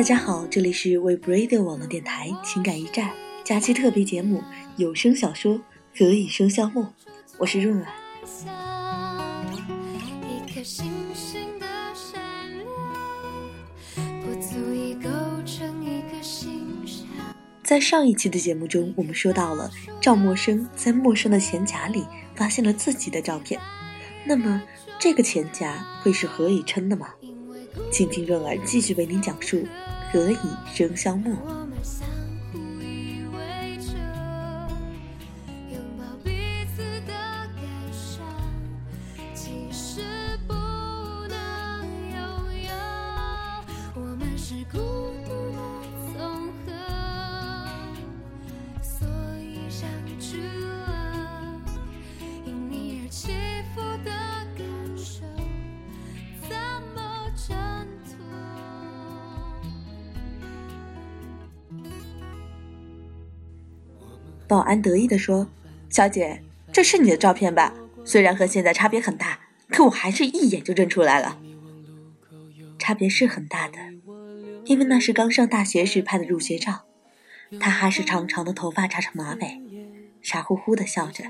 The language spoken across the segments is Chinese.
大家好，这里是为 Bradio 网络电台情感驿站假期特别节目有声小说《何以笙箫默》，我是润儿。在上一期的节目中，我们说到了赵默笙在陌生的钱夹里发现了自己的照片，那么这个钱夹会是何以琛的吗？请听润儿继续为您讲述《何以笙箫默》。保安得意地说：“小姐，这是你的照片吧？虽然和现在差别很大，可我还是一眼就认出来了。差别是很大的，因为那是刚上大学时拍的入学照。他还是长长的头发扎成马尾，傻乎乎的笑着。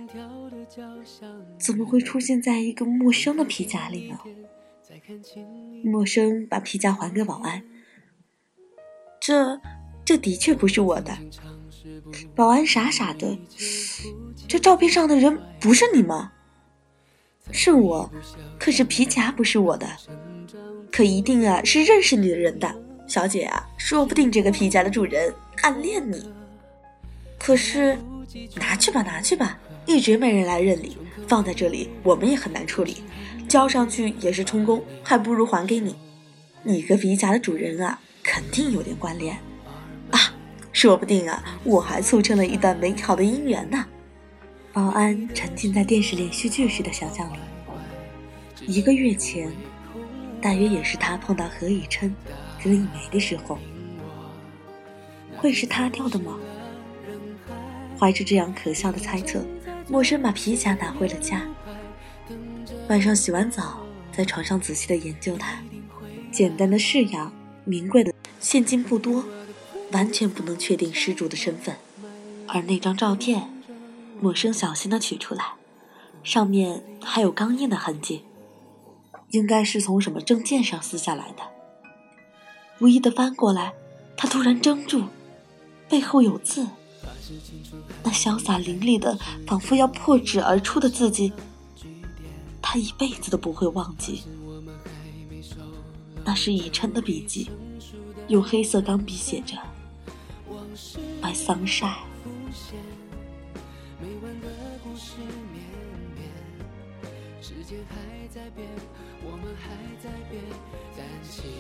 怎么会出现在一个陌生的皮夹里呢？”陌生把皮夹还给保安。这，这的确不是我的。保安傻傻的，这照片上的人不是你吗？是我，可是皮夹不是我的，可一定啊是认识你的人的，小姐啊，说不定这个皮夹的主人暗恋你。可是，拿去吧，拿去吧，一直没人来认领，放在这里我们也很难处理，交上去也是充公，还不如还给你。你和皮夹的主人啊，肯定有点关联。说不定啊，我还促成了一段美好的姻缘呢。保安沉浸在电视连续剧时的想象里。一个月前，大约也是他碰到何以琛、何以玫的时候，会是他掉的吗？怀着这样可笑的猜测，陌生把皮夹拿回了家。晚上洗完澡，在床上仔细的研究它，简单的式样，名贵的现金不多。完全不能确定失主的身份，而那张照片，陌生小心的取出来，上面还有钢印的痕迹，应该是从什么证件上撕下来的。无意的翻过来，他突然怔住，背后有字，那潇洒凌厉的，仿佛要破纸而出的字迹，他一辈子都不会忘记。那是以琛的笔迹，用黑色钢笔写着。My sunshine。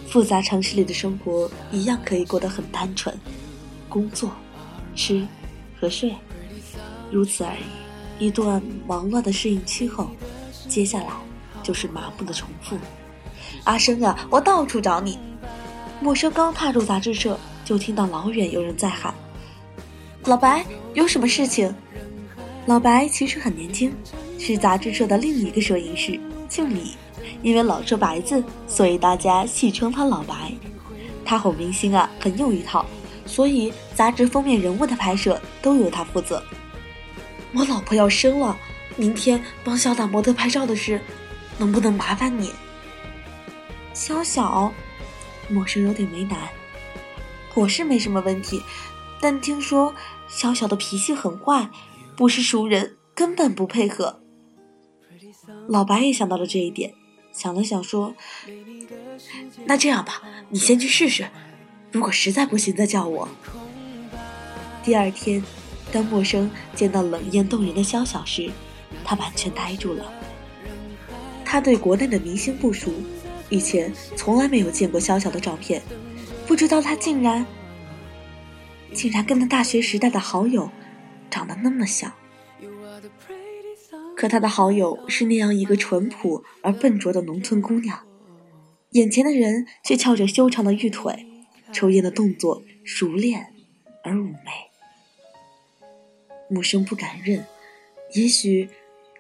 复杂城市里的生活一样可以过得很单纯，工作、吃和睡，如此而已。一段忙乱的适应期后，接下来就是麻木的重复。阿生啊，我到处找你。陌生刚踏入杂志社。就听到老远有人在喊：“老白，有什么事情？”老白其实很年轻，是杂志社的另一个摄影师，姓李。因为老说白字，所以大家戏称他老白。他哄明星啊，很有一套，所以杂志封面人物的拍摄都由他负责。我老婆要生了，明天帮小打模特拍照的事，能不能麻烦你？小小，陌生有点为难。我是没什么问题，但听说小小的脾气很坏，不是熟人根本不配合。老白也想到了这一点，想了想说：“那这样吧，你先去试试，如果实在不行再叫我。”第二天，当陌生见到冷艳动人的肖小时，他完全呆住了。他对国内的明星不熟，以前从来没有见过肖小的照片。不知道他竟然，竟然跟他大学时代的好友长得那么像。可他的好友是那样一个淳朴而笨拙的农村姑娘，眼前的人却翘着修长的玉腿，抽烟的动作熟练而妩媚。木生不敢认，也许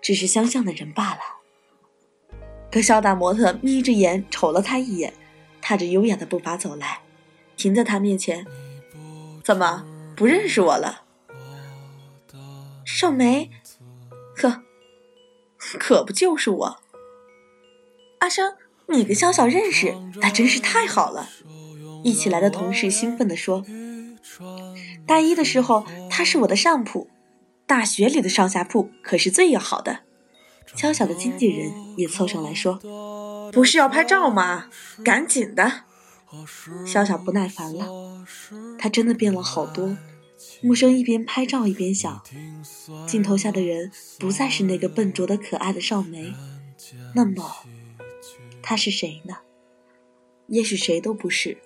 只是相像的人罢了。可肖大模特眯着眼瞅了他一眼，踏着优雅的步伐走来。停在他面前。怎么不认识我了？少梅，可可不就是我？阿生，你跟潇潇认识，那真是太好了！一起来的同事兴奋地说：“大一的时候，他是我的上铺，大学里的上下铺可是最要好的。”潇潇的经纪人也凑上来说：“不是要拍照吗？赶紧的！”小小不耐烦了，他真的变了好多。木生一边拍照一边想：镜头下的人不再是那个笨拙的可爱的少梅，那么他是谁呢？也许谁都不是。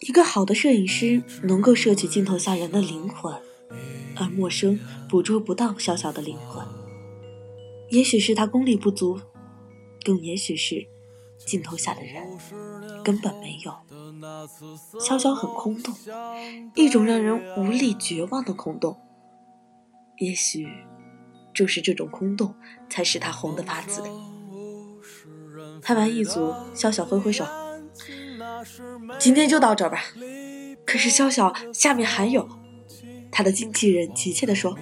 一个好的摄影师能够摄取镜头下人的灵魂，而陌生捕捉不到小小的灵魂。也许是他功力不足，更也许是镜头下的人根本没有。潇潇很空洞，一种让人无力绝望的空洞。也许正是这种空洞，才使他红得发紫。拍完一组，潇潇挥挥手。今天就到这儿吧。可是潇潇，下面还有。他的经纪人急切地说：“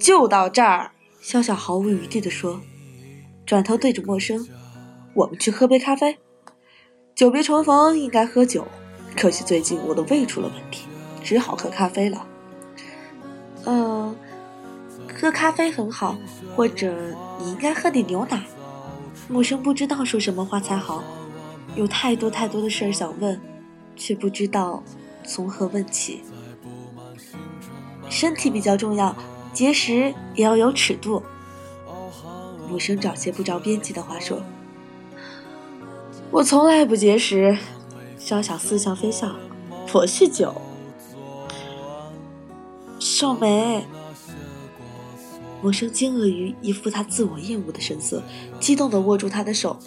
就到这儿。”潇潇毫无余地地说，转头对着陌生：“我们去喝杯咖啡。久别重逢，应该喝酒。可惜最近我的胃出了问题，只好喝咖啡了。嗯，喝咖啡很好，或者你应该喝点牛奶。”陌生不知道说什么话才好。有太多太多的事儿想问，却不知道从何问起。身体比较重要，节食也要有尺度。木生找些不着边际的话说：“我从来不节食。”小小似笑非笑：“我酗酒。”少梅，木生惊愕于一副他自我厌恶的神色，激动地握住他的手。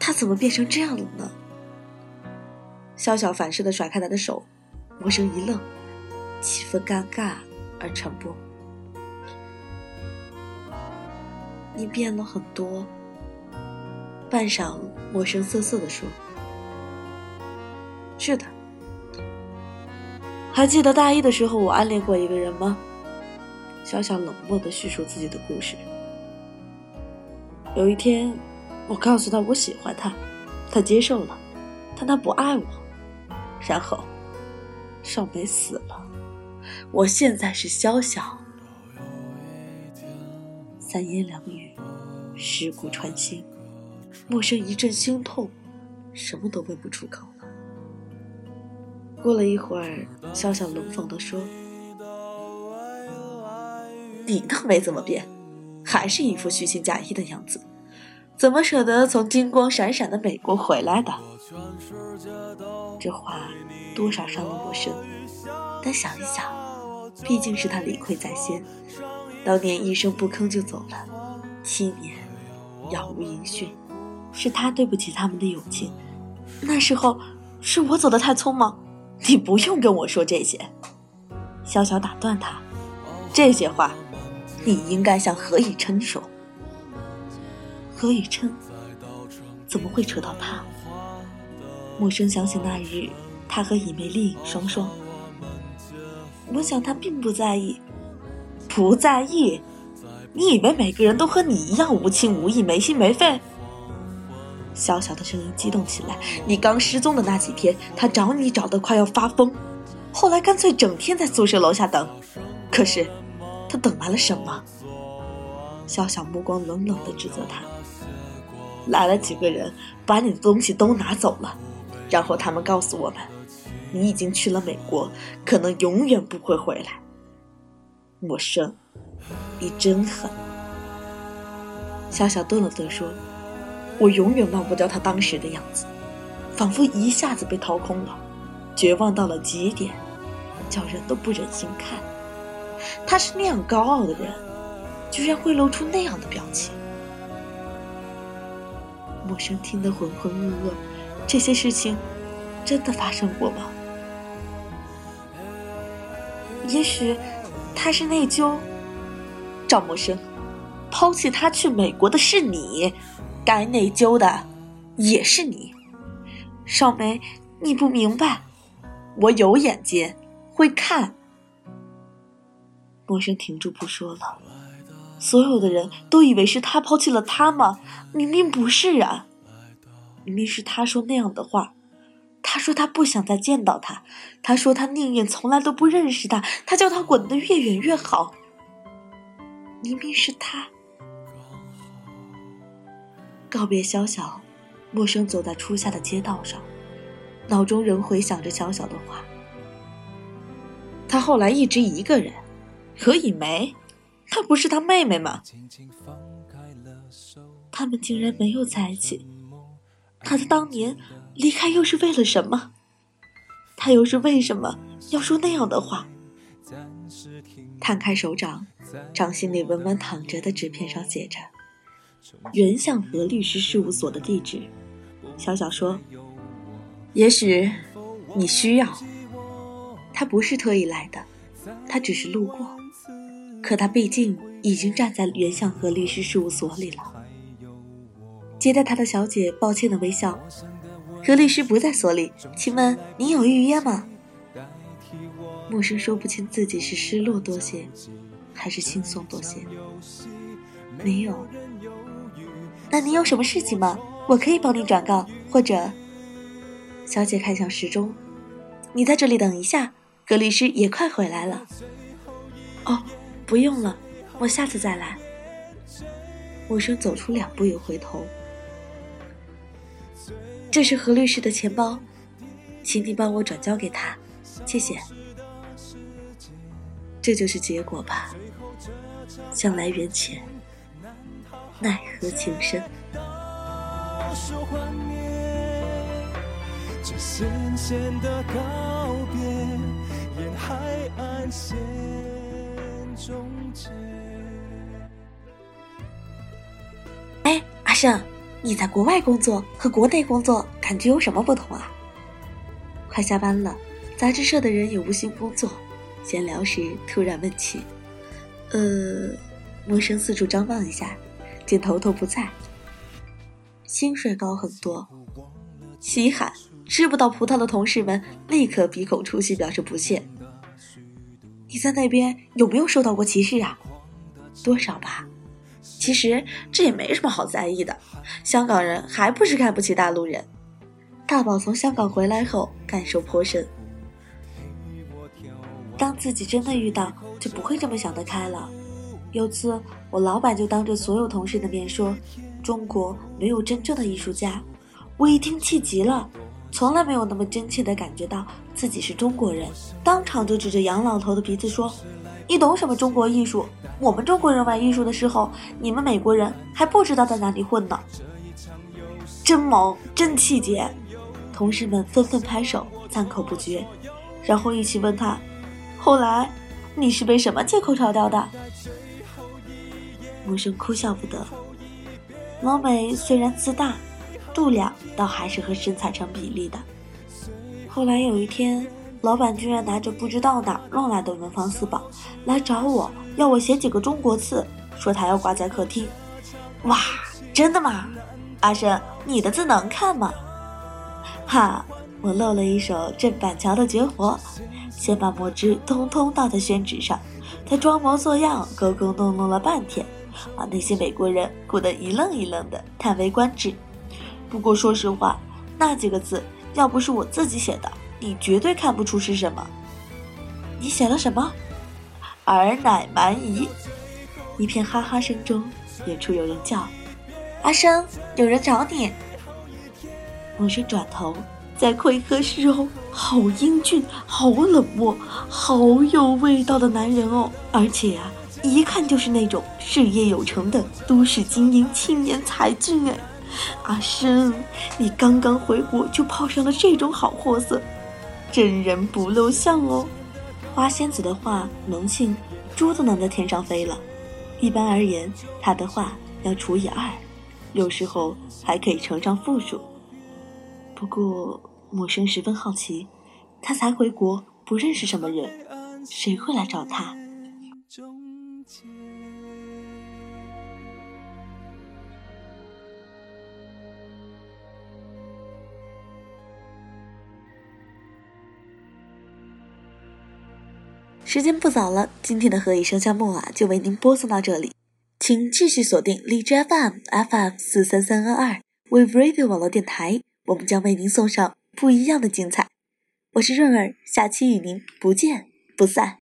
他怎么变成这样了呢？潇潇反射的甩开他的手，陌生一愣，气氛尴尬而沉默。你变了很多。半晌，陌生涩涩的说：“是的。还记得大一的时候，我暗恋过一个人吗？”小小冷漠的叙述自己的故事。有一天。我告诉他我喜欢他，他接受了，但他不爱我。然后，少梅死了。我现在是潇潇。三言两语，蚀骨穿心，陌生一阵心痛，什么都问不出口了。过了一会儿，笑笑冷讽地说：“你倒没怎么变，还是一副虚情假意的样子。”怎么舍得从金光闪闪的美国回来的？这话多少伤了陌生，但想一想，毕竟是他理亏在先，当年一声不吭就走了，七年杳无音讯，是他对不起他们的友情。那时候是我走得太匆忙，你不用跟我说这些。小小打断他，这些话，你应该向何以琛说。何以琛怎么会扯到他？陌生想起那日他和以梅丽影双双，我想他并不在意，不在意？你以为每个人都和你一样无情无义、没心没肺？小小的声音激动起来。你刚失踪的那几天，他找你找得快要发疯，后来干脆整天在宿舍楼下等。可是，他等来了什么？小小目光冷冷地指责他。来了几个人，把你的东西都拿走了，然后他们告诉我们，你已经去了美国，可能永远不会回来。陌生，你真狠。小小顿了顿说：“我永远忘不掉他当时的样子，仿佛一下子被掏空了，绝望到了极点，叫人都不忍心看。他是那样高傲的人，居然会露出那样的表情。”陌生听得浑浑噩噩，这些事情真的发生过吗？也许他是内疚。赵默生，抛弃他去美国的是你，该内疚的也是你。少梅，你不明白，我有眼睛，会看。陌生停住不说了，所有的人都以为是他抛弃了他吗？明明不是啊，明明是他说那样的话。他说他不想再见到他，他说他宁愿从来都不认识他，他叫他滚得越远越好。明明是他。告别小小，陌生走在初夏的街道上，脑中仍回想着小小的话。他后来一直一个人。何以梅，她不是他妹妹吗？他们竟然没有在一起。他的当年离开又是为了什么？他又是为什么要说那样的话？摊开手掌，掌心里稳稳躺着的纸片上写着“袁向和律师事务所”的地址。小小说：“也许你需要。他不是特意来的，他只是路过。”可他毕竟已经站在袁向和律师事务所里了。接待他的小姐抱歉的微笑：“何律师不在所里，请问您有预约吗？”陌生说不清自己是失落多些，还是轻松多些。没有。那您有什么事情吗？我可以帮您转告，或者……小姐看向时钟：“你在这里等一下，何律师也快回来了。”哦。不用了，我下次再来。陌生走出两步又回头。这是何律师的钱包，请你帮我转交给他，谢谢。这就是结果吧。向来缘浅，奈何情深。哎，阿胜，你在国外工作和国内工作感觉有什么不同啊？快下班了，杂志社的人也无心工作，闲聊时突然问起。呃，陌生四处张望一下，见头头不在。薪水高很多，稀罕，吃不到葡萄的同事们立刻鼻孔出气，表示不屑。你在那边有没有受到过歧视啊？多少吧。其实这也没什么好在意的。香港人还不是看不起大陆人。大宝从香港回来后感受颇深。当自己真的遇到，就不会这么想得开了。有次我老板就当着所有同事的面说，中国没有真正的艺术家。我一听气急了。从来没有那么真切地感觉到自己是中国人，当场就指着杨老头的鼻子说：“你懂什么中国艺术？我们中国人玩艺术的时候，你们美国人还不知道在哪里混呢。”真萌，真气节！同事们纷纷拍手赞口不绝，然后一起问他：“后来你是被什么借口炒掉的？”陌生哭笑不得。老美虽然自大。度量倒还是和身材成比例的。后来有一天，老板居然拿着不知道哪弄来的文房四宝来找我，要我写几个中国字，说他要挂在客厅。哇，真的吗？阿生，你的字能看吗？哈，我露了一手郑板桥的绝活，先把墨汁通通倒在宣纸上，他装模作样，勾勾弄弄了半天，把那些美国人唬得一愣一愣的，叹为观止。不过说实话，那几个字要不是我自己写的，你绝对看不出是什么。你写了什么？尔乃蛮夷。一片哈哈声中，远处有人叫：“阿生，有人找你。”陌生转头，在窥合时候，好英俊，好冷漠，好有味道的男人哦！而且啊，一看就是那种事业有成的都市精英青年才俊哎。阿生，你刚刚回国就泡上了这种好货色，真人不露相哦。花仙子的话能信，猪都能在天上飞了。一般而言，他的话要除以二，有时候还可以乘上负数。不过，默笙十分好奇，他才回国，不认识什么人，谁会来找他？时间不早了，今天的《何以笙箫默》啊，就为您播送到这里，请继续锁定荔枝 FM FM 四三三二二为 Radio 网络电台，我们将为您送上。不一样的精彩。我是润儿下期与您不见不散。